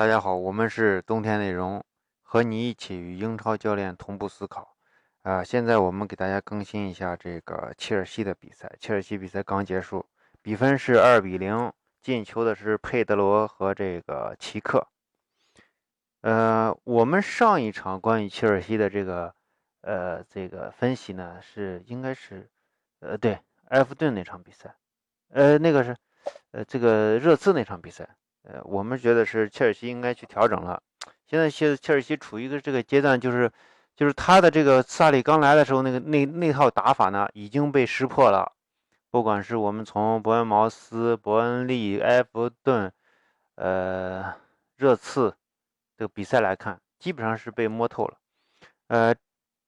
大家好，我们是冬天内容，和你一起与英超教练同步思考。啊，现在我们给大家更新一下这个切尔西的比赛。切尔西比赛刚结束，比分是二比零，进球的是佩德罗和这个奇克。呃，我们上一场关于切尔西的这个呃这个分析呢，是应该是呃对埃弗顿那场比赛，呃那个是呃这个热刺那场比赛。呃，我们觉得是切尔西应该去调整了。现在切切尔西处于一个这个阶段，就是就是他的这个萨里刚来的时候，那个那那套打法呢已经被识破了。不管是我们从伯恩茅斯、伯恩利、埃弗顿、呃热刺这个比赛来看，基本上是被摸透了。呃，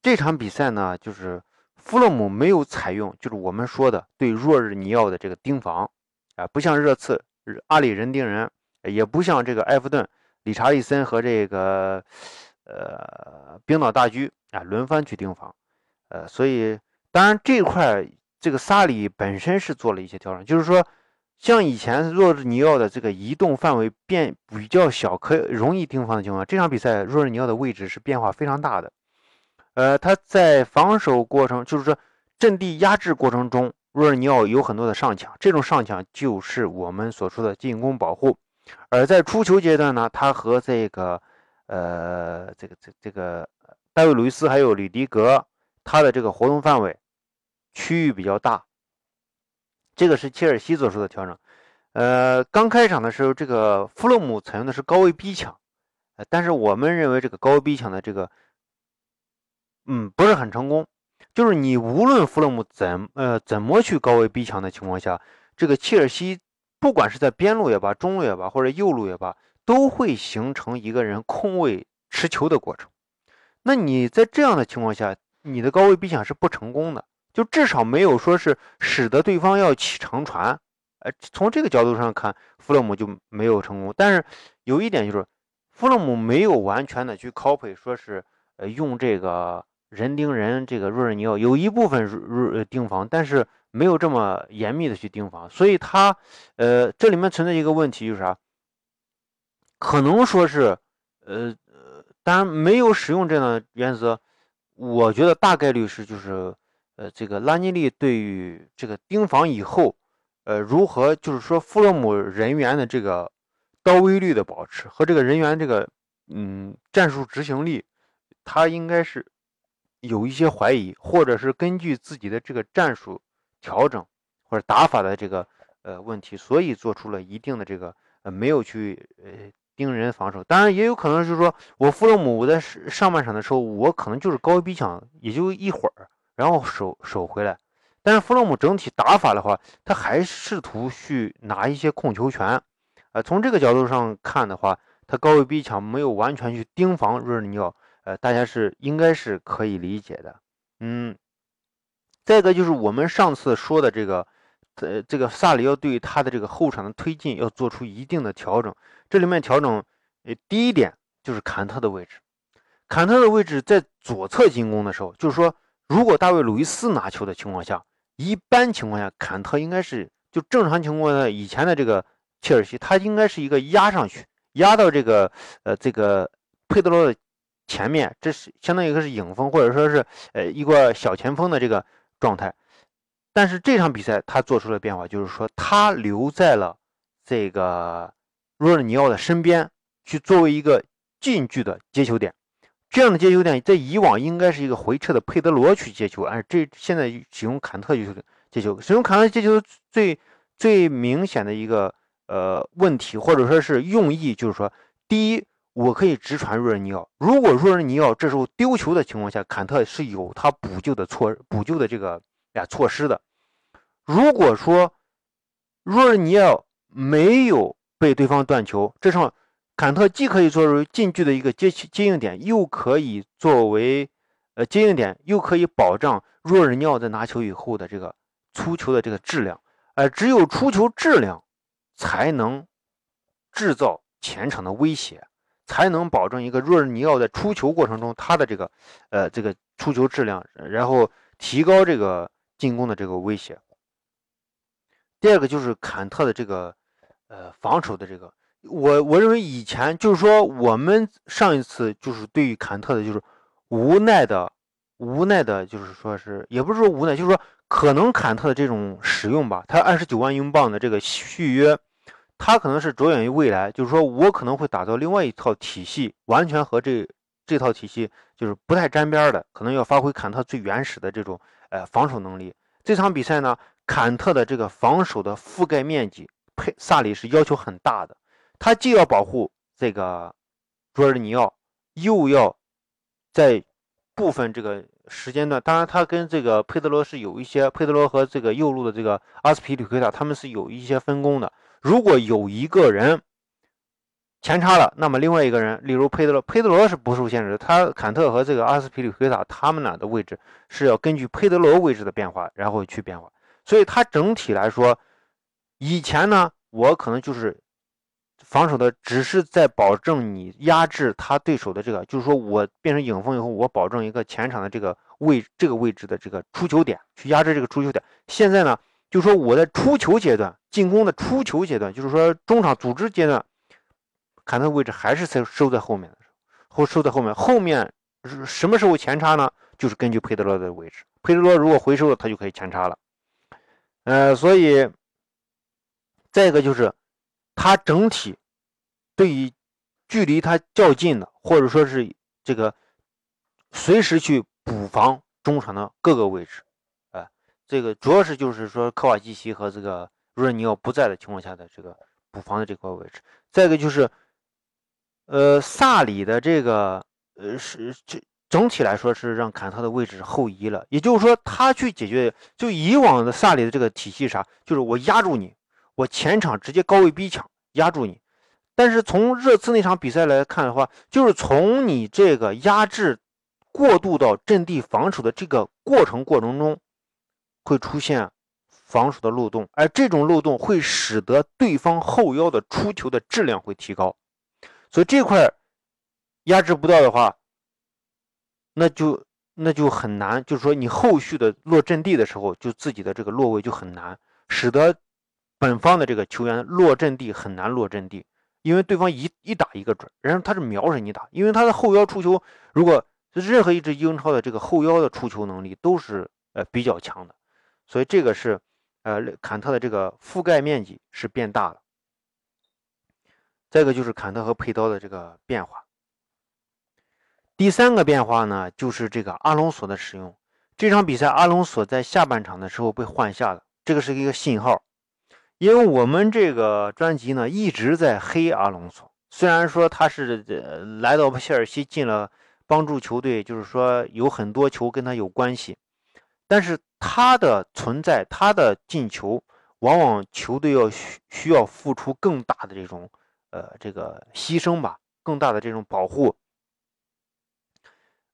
这场比赛呢，就是弗洛姆没有采用就是我们说的对若日尼奥的这个盯防啊，不像热刺阿里人盯人。也不像这个埃弗顿，理查利森和这个呃冰岛大狙啊轮番去盯防，呃，所以当然这块这个萨里本身是做了一些调整，就是说像以前若日尼奥的这个移动范围变比较小，可容易盯防的情况，这场比赛若日尼奥的位置是变化非常大的，呃，他在防守过程，就是说阵地压制过程中，若日尼奥有很多的上抢，这种上抢就是我们所说的进攻保护。而在出球阶段呢，他和这个，呃，这个这这个戴维·鲁伊斯还有吕迪格，他的这个活动范围区域比较大。这个是切尔西做出的调整。呃，刚开场的时候，这个弗洛姆采用的是高位逼抢，呃，但是我们认为这个高位逼抢的这个，嗯，不是很成功。就是你无论弗洛姆怎呃怎么去高位逼抢的情况下，这个切尔西。不管是在边路也罢，中路也罢，或者右路也罢，都会形成一个人空位持球的过程。那你在这样的情况下，你的高位逼抢是不成功的，就至少没有说是使得对方要起长传。呃，从这个角度上看，弗洛姆就没有成功。但是有一点就是，弗洛姆没有完全的去 copy，说是呃用这个人盯人，这个若日尼奥有一部分入盯防，但是。没有这么严密的去盯防，所以他，呃，这里面存在一个问题就是啥？可能说是，呃呃，当然没有使用这样的原则，我觉得大概率是就是，呃，这个拉尼利对于这个盯防以后，呃，如何就是说弗洛姆人员的这个到位率的保持和这个人员这个嗯战术执行力，他应该是有一些怀疑，或者是根据自己的这个战术。调整或者打法的这个呃问题，所以做出了一定的这个呃没有去呃盯人防守。当然也有可能是说我弗洛姆我在上半场的时候，我可能就是高位逼抢也就一会儿，然后守守回来。但是弗洛姆整体打法的话，他还试图去拿一些控球权。呃，从这个角度上看的话，他高位逼抢没有完全去盯防瑞尔尼奥，呃，大家是应该是可以理解的。嗯。再一个就是我们上次说的这个，呃，这个萨里要对他的这个后场的推进要做出一定的调整。这里面调整，呃，第一点就是坎特的位置。坎特的位置在左侧进攻的时候，就是说，如果大卫·鲁伊斯拿球的情况下，一般情况下，坎特应该是就正常情况下，以前的这个切尔西，他应该是一个压上去，压到这个呃这个佩德罗的前面，这是相当于一个是影锋，或者说是呃一个小前锋的这个。状态，但是这场比赛他做出了变化，就是说他留在了这个若尔尼奥的身边，去作为一个近距的接球点。这样的接球点在以往应该是一个回撤的佩德罗去接球，而这现在使用坎特去接球。使用坎特接球最最明显的一个呃问题，或者说是用意，就是说，第一。我可以直传若尔尼奥。如果若尔尼奥这时候丢球的情况下，坎特是有他补救的措补救的这个呀措施的。如果说若尔尼奥没有被对方断球，这场坎特既可以作为近距的一个接接应点，又可以作为呃接应点，又可以保障若尔尼奥在拿球以后的这个出球的这个质量。而只有出球质量，才能制造前场的威胁。才能保证一个若尔尼奥在出球过程中他的这个，呃，这个出球质量，然后提高这个进攻的这个威胁。第二个就是坎特的这个，呃，防守的这个我我认为以前就是说我们上一次就是对于坎特的就是无奈的无奈的，就是说是也不是说无奈，就是说可能坎特的这种使用吧，他二十九万英镑的这个续约，他可能是着眼于未来，就是说我可能会打造另外一套体系，完全和这这套体系就是不太沾边的，可能要发挥坎特最原始的这种呃防守能力。这场比赛呢，坎特的这个防守的覆盖面积，佩萨里是要求很大的。他既要保护这个卓尔尼奥，又要在部分这个时间段，当然他跟这个佩德罗是有一些，佩德罗和这个右路的这个阿斯皮里奎塔他们是有一些分工的。如果有一个人前插了，那么另外一个人，例如佩德罗，佩德罗是不受限制的。他坎特和这个阿斯皮里奎塔他们俩的位置是要根据佩德罗位置的变化，然后去变化。所以他整体来说，以前呢，我可能就是防守的，只是在保证你压制他对手的这个，就是说我变成影锋以后，我保证一个前场的这个位这个位置的这个出球点，去压制这个出球点。现在呢，就说我在出球阶段，进攻的出球阶段，就是说中场组织阶段。坎特位置还是在收在后面的时候，后收在后面，后面什么时候前插呢？就是根据佩德罗的位置，佩德罗如果回收了，他就可以前插了。呃，所以再一个就是他整体对于距离他较近的，或者说是这个随时去补防中场的各个位置，这个主要是就是说科瓦基奇和这个若尼奥不在的情况下的这个补防的这块位置，再一个就是。呃，萨里的这个呃是这整体来说是让坎特的位置后移了，也就是说他去解决就以往的萨里的这个体系啥，就是我压住你，我前场直接高位逼抢压住你。但是从热刺那场比赛来看的话，就是从你这个压制过渡到阵地防守的这个过程过程中，会出现防守的漏洞，而这种漏洞会使得对方后腰的出球的质量会提高。所以这块压制不到的话，那就那就很难，就是说你后续的落阵地的时候，就自己的这个落位就很难，使得本方的这个球员落阵地很难落阵地，因为对方一一打一个准，然后他是瞄着你打，因为他的后腰出球，如果任何一支英超的这个后腰的出球能力都是呃比较强的，所以这个是呃坎特的这个覆盖面积是变大了。再一个就是坎特和佩刀的这个变化。第三个变化呢，就是这个阿隆索的使用。这场比赛阿隆索在下半场的时候被换下了，这个是一个信号。因为我们这个专辑呢一直在黑阿隆索，虽然说他是来到切尔西进了帮助球队，就是说有很多球跟他有关系，但是他的存在，他的进球，往往球队要需需要付出更大的这种。呃，这个牺牲吧，更大的这种保护。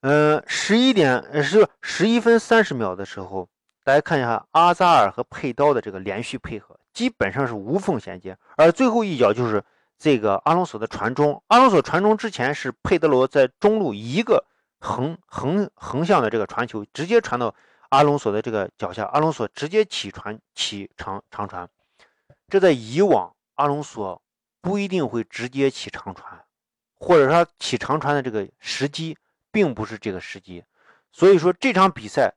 嗯，十一点是十一分三十秒的时候，大家看一下阿扎尔和佩刀的这个连续配合，基本上是无缝衔接。而最后一脚就是这个阿隆索的传中，阿隆索传中之前是佩德罗在中路一个横横横向的这个传球，直接传到阿隆索的这个脚下，阿隆索直接起传起长长传。这在以往阿隆索。不一定会直接起长传，或者说起长传的这个时机并不是这个时机，所以说这场比赛，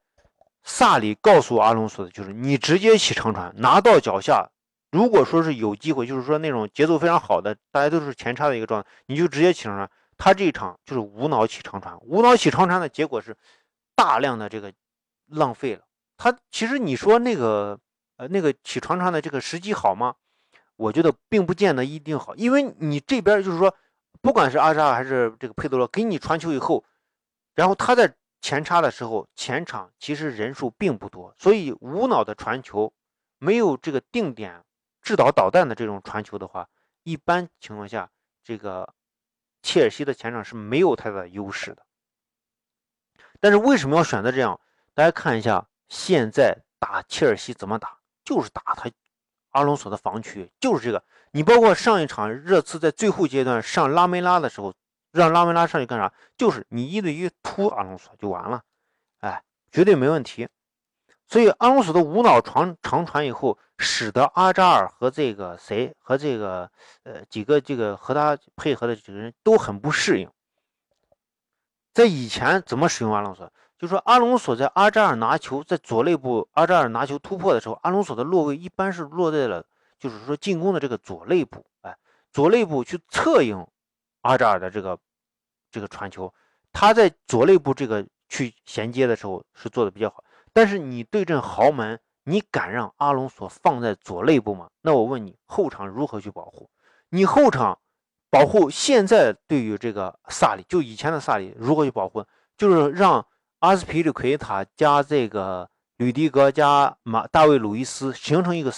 萨里告诉阿隆索的就是你直接起长传，拿到脚下，如果说是有机会，就是说那种节奏非常好的，大家都是前插的一个状态，你就直接起长传。他这一场就是无脑起长传，无脑起长传的结果是大量的这个浪费了。他其实你说那个呃那个起长传的这个时机好吗？我觉得并不见得一定好，因为你这边就是说，不管是阿扎尔还是这个佩德罗给你传球以后，然后他在前插的时候，前场其实人数并不多，所以无脑的传球，没有这个定点制导导弹的这种传球的话，一般情况下，这个切尔西的前场是没有太大优势的。但是为什么要选择这样？大家看一下，现在打切尔西怎么打，就是打他。阿隆索的防区就是这个，你包括上一场热刺在最后阶段上拉梅拉的时候，让拉梅拉上去干啥？就是你一对一突阿隆索就完了，哎，绝对没问题。所以阿隆索的无脑传长传以后，使得阿扎尔和这个谁和这个呃几个这个和他配合的几个人都很不适应。在以前怎么使用阿隆索？就说阿隆索在阿扎尔拿球在左肋部，阿扎尔拿球突破的时候，阿隆索的落位一般是落在了，就是说进攻的这个左肋部，哎，左肋部去策应阿扎尔的这个这个传球，他在左肋部这个去衔接的时候是做的比较好。但是你对阵豪门，你敢让阿隆索放在左肋部吗？那我问你，后场如何去保护？你后场保护现在对于这个萨里，就以前的萨里如何去保护？就是让。阿斯皮利奎塔加这个吕迪格加马大卫鲁伊斯形成一个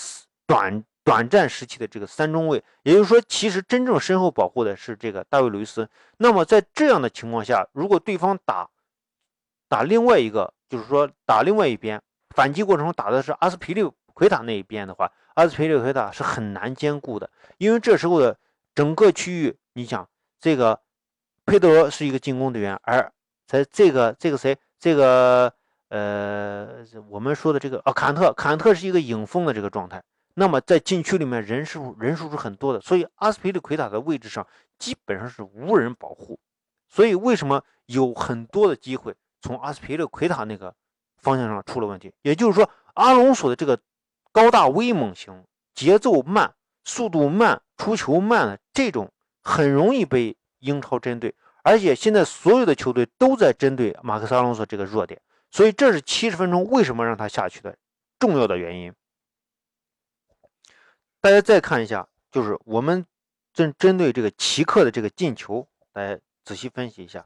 短短暂时期的这个三中卫，也就是说，其实真正身后保护的是这个大卫鲁伊斯。那么在这样的情况下，如果对方打打另外一个，就是说打另外一边反击过程中打的是阿斯皮利奎塔那一边的话，阿斯皮利奎塔是很难兼顾的，因为这时候的整个区域，你想这个佩德罗是一个进攻队员，而在这个这个谁？这个呃，我们说的这个啊，坎特，坎特是一个影锋的这个状态。那么在禁区里面人数人数是很多的，所以阿斯皮利奎塔的位置上基本上是无人保护。所以为什么有很多的机会从阿斯皮利奎塔那个方向上出了问题？也就是说，阿隆索的这个高大威猛型、节奏慢、速度慢、出球慢的这种，很容易被英超针对。而且现在所有的球队都在针对马克斯·阿隆索这个弱点，所以这是七十分钟为什么让他下去的重要的原因。大家再看一下，就是我们针针对这个奇克的这个进球，大家仔细分析一下，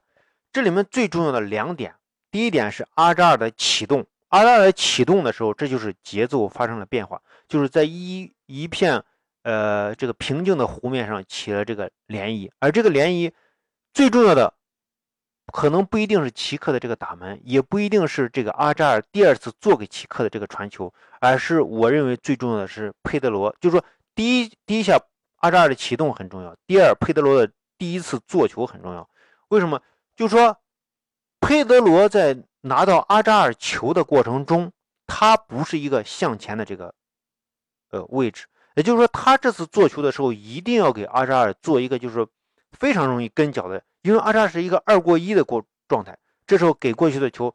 这里面最重要的两点，第一点是阿扎尔的启动，阿扎尔启动的时候，这就是节奏发生了变化，就是在一一片呃这个平静的湖面上起了这个涟漪，而这个涟漪。最重要的可能不一定是奇克的这个打门，也不一定是这个阿扎尔第二次做给奇克的这个传球，而是我认为最重要的是佩德罗。就是说，第一第一下阿扎尔的启动很重要，第二佩德罗的第一次做球很重要。为什么？就是说，佩德罗在拿到阿扎尔球的过程中，他不是一个向前的这个呃位置，也就是说，他这次做球的时候一定要给阿扎尔做一个就是。非常容易跟脚的，因为阿扎尔是一个二过一的过状态。这时候给过去的球，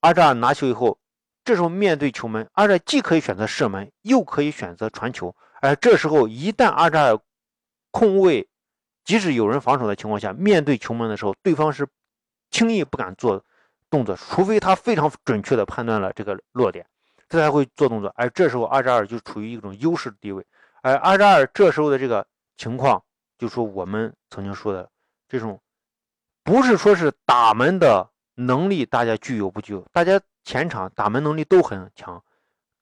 阿扎尔拿球以后，这时候面对球门，阿扎尔既可以选择射门，又可以选择传球。而这时候一旦阿扎尔空位，即使有人防守的情况下，面对球门的时候，对方是轻易不敢做动作，除非他非常准确的判断了这个落点，这才会做动作。而这时候阿扎尔就处于一种优势地位。而阿扎尔这时候的这个情况。就说我们曾经说的这种，不是说是打门的能力，大家具有不具有？大家前场打门能力都很强，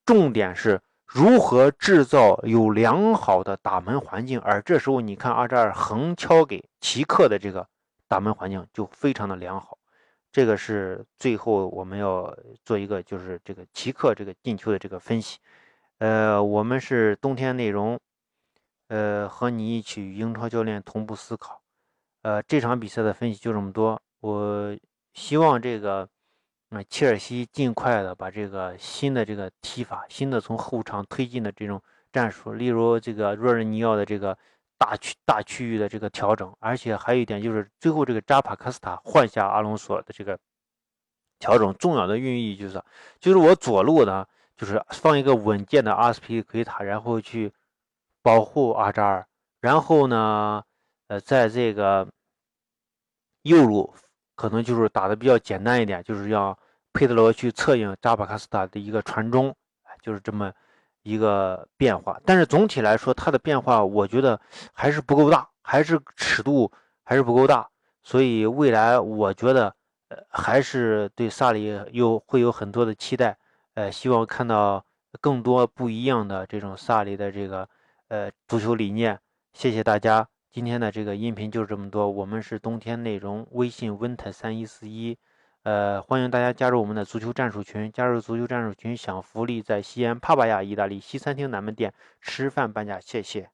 重点是如何制造有良好的打门环境。而这时候你看阿扎尔横敲给奇克的这个打门环境就非常的良好。这个是最后我们要做一个就是这个奇克这个进球的这个分析。呃，我们是冬天内容。呃，和你一起与英超教练同步思考。呃，这场比赛的分析就这么多。我希望这个，呃，切尔西尽快的把这个新的这个踢法，新的从后场推进的这种战术，例如这个若日尼奥的这个大区大区域的这个调整，而且还有一点就是最后这个扎帕科斯塔换下阿隆索的这个调整，重要的寓意就是，就是我左路呢，就是放一个稳健的阿斯皮利奎塔，然后去。保护阿扎尔，然后呢，呃，在这个右路可能就是打的比较简单一点，就是让佩德罗去策应扎巴卡斯塔的一个传中，就是这么一个变化。但是总体来说，它的变化我觉得还是不够大，还是尺度还是不够大。所以未来我觉得，呃，还是对萨里有会有很多的期待，呃，希望看到更多不一样的这种萨里的这个。呃，足球理念，谢谢大家。今天的这个音频就是这么多。我们是冬天内容，微信 winter 三一四一，呃，欢迎大家加入我们的足球战术群。加入足球战术群享福利，在西安帕巴亚意大利西餐厅南门店吃饭半价，谢谢。